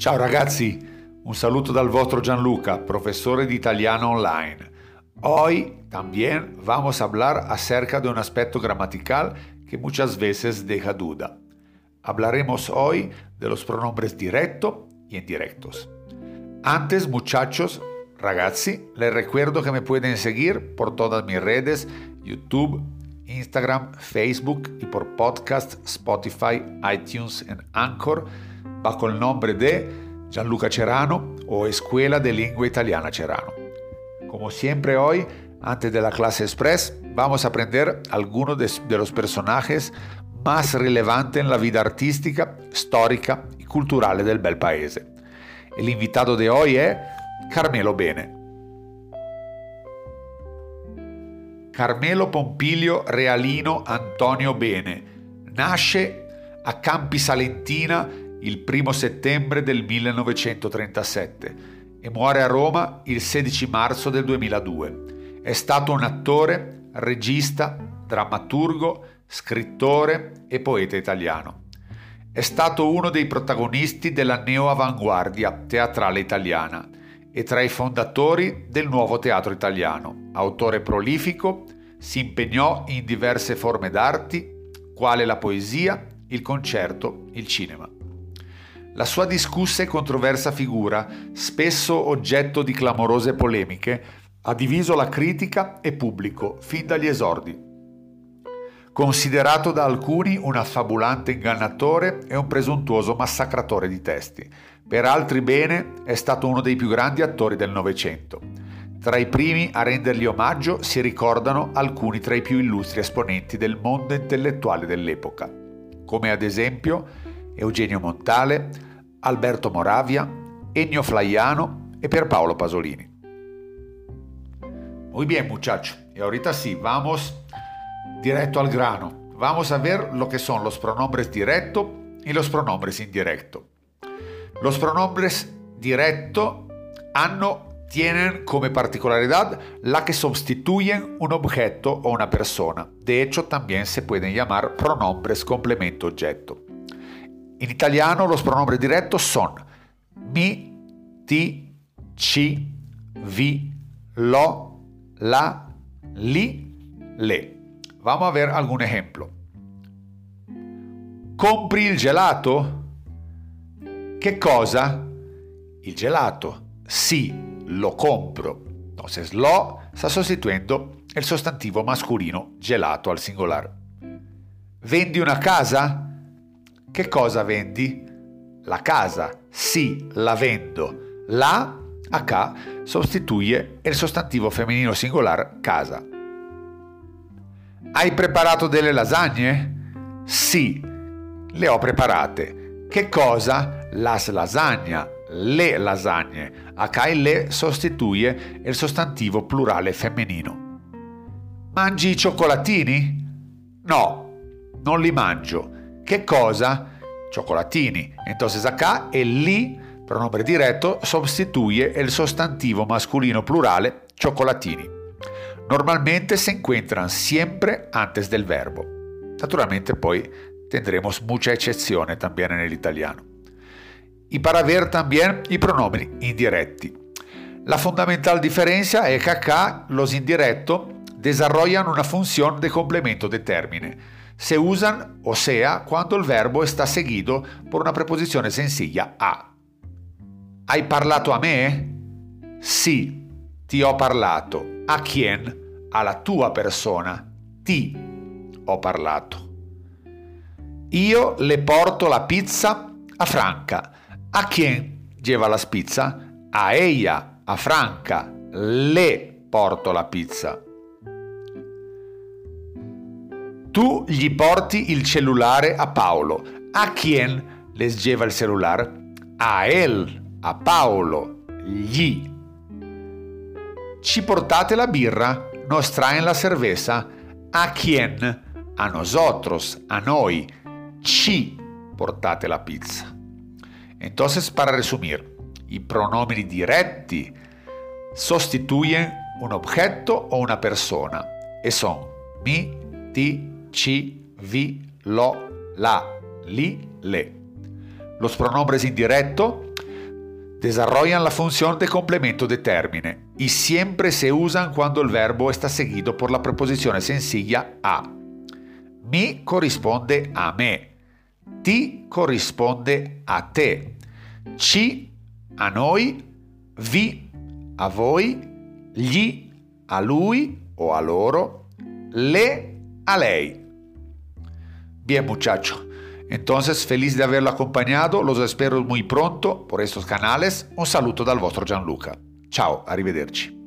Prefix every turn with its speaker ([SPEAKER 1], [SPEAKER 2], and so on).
[SPEAKER 1] Ciao ragazzi, un saluto dal vostro Gianluca, profesor de italiano online. Hoy también vamos a hablar acerca de un aspecto gramatical que muchas veces deja duda. Hablaremos hoy de los pronombres directo y indirectos. Antes, muchachos, ragazzi, les recuerdo que me pueden seguir por todas mis redes, YouTube, Instagram, Facebook y por podcast, Spotify, iTunes y Anchor bajo el nombre de Gianluca Cerano o Escuela de Lengua Italiana Cerano. Como siempre hoy, antes de la clase express, vamos a aprender algunos de, de los personajes más relevantes en la vida artística, histórica y cultural del bel paese. El invitado de hoy es Carmelo Bene. Carmelo Pompilio Realino Antonio Bene nasce a Campi Salentina il 1 settembre del 1937 e muore a Roma il 16 marzo del 2002. È stato un attore, regista, drammaturgo, scrittore e poeta italiano. È stato uno dei protagonisti della neoavanguardia teatrale italiana e tra i fondatori del nuovo teatro italiano. Autore prolifico, si impegnò in diverse forme d'arti, quale la poesia, il concerto, il cinema. La sua discussa e controversa figura, spesso oggetto di clamorose polemiche, ha diviso la critica e pubblico fin dagli esordi. Considerato da alcuni un affabulante ingannatore e un presuntuoso massacratore di testi, per altri bene è stato uno dei più grandi attori del Novecento. Tra i primi a rendergli omaggio si ricordano alcuni tra i più illustri esponenti del mondo intellettuale dell'epoca, come ad esempio Eugenio Montale, Alberto Moravia, Ennio Flaiano e Pierpaolo Pasolini. Muy bien, muchacho. Y ahorita sí, vamos directo al grano. Vamos a ver lo que son los pronombres directo y los pronombres indirecto. Los pronombres directo hanno, tienen como particularidad la que sustituyen un objeto o una persona. De hecho, también se pueden llamar pronombres complemento En italiano los pronombres directos son mi, ti, ci, vi, lo, la, li, le. Vamos a ver algún ejemplo. Compri il gelato? ¿Qué cosa? Il gelato. Sí, lo compro. Entonces, lo está sustituyendo el sustantivo masculino gelato al singular. Vendi una casa? Che cosa vendi? La casa. Sì, la vendo. La, acá, sostituye el sostantivo femminile singular casa. Hai preparato delle lasagne? Sì, le ho preparate. Che cosa? las lasagna, le lasagne. Acá il le sostituye il sostantivo plurale femminino. Mangi i cioccolatini? No, non li mangio. Che cosa? Cioccolatini. Entonces acá el li, pronombre diretto, sostituye el sostantivo masculino plurale cioccolatini. Normalmente se encuentran siempre antes del verbo. Naturalmente poi tendremos mucha excepción también en el italiano. y para ver también y pronombres indirecti. La fundamental diferencia es que acá los indirectos desarrollan una función de complemento de término. Se usan, o sea, cuando el verbo está seguido por una preposición sencilla a. Hai parlato a me? Sì, ti ho parlato. A quién? Alla tua persona. Ti ho parlato. Io le porto la pizza a Franca. ¿A quién lleva las pizza? A ella, a Franca. Le porto la pizza. Tu gli porti il cellulare a Paolo. A quién les lleva el celular? A él, a Paolo. Gli. Ci portate la birra? Nos traen la cerveza? ¿A quién? A nosotros, a noi. Ci portate la pizza. Entonces, para resumir, i pronomini diretti sostituyen un objeto o una persona e son mi, ti, ci, vi, lo, la, li, le. Los pronombres indirectos desarrollan la función de complemento de términe y siempre se usan cuando el verbo está seguido por la preposición sencilla a. Mi corrisponde a me, ti corrisponde a te, ci a noi, vi a voi, gli a lui o a loro, le a lei. Bien muchacho, entonces feliz de haberlo acompañado, los espero muy pronto por estos canales, un saluto dal vostro Gianluca. Ciao, arrivederci.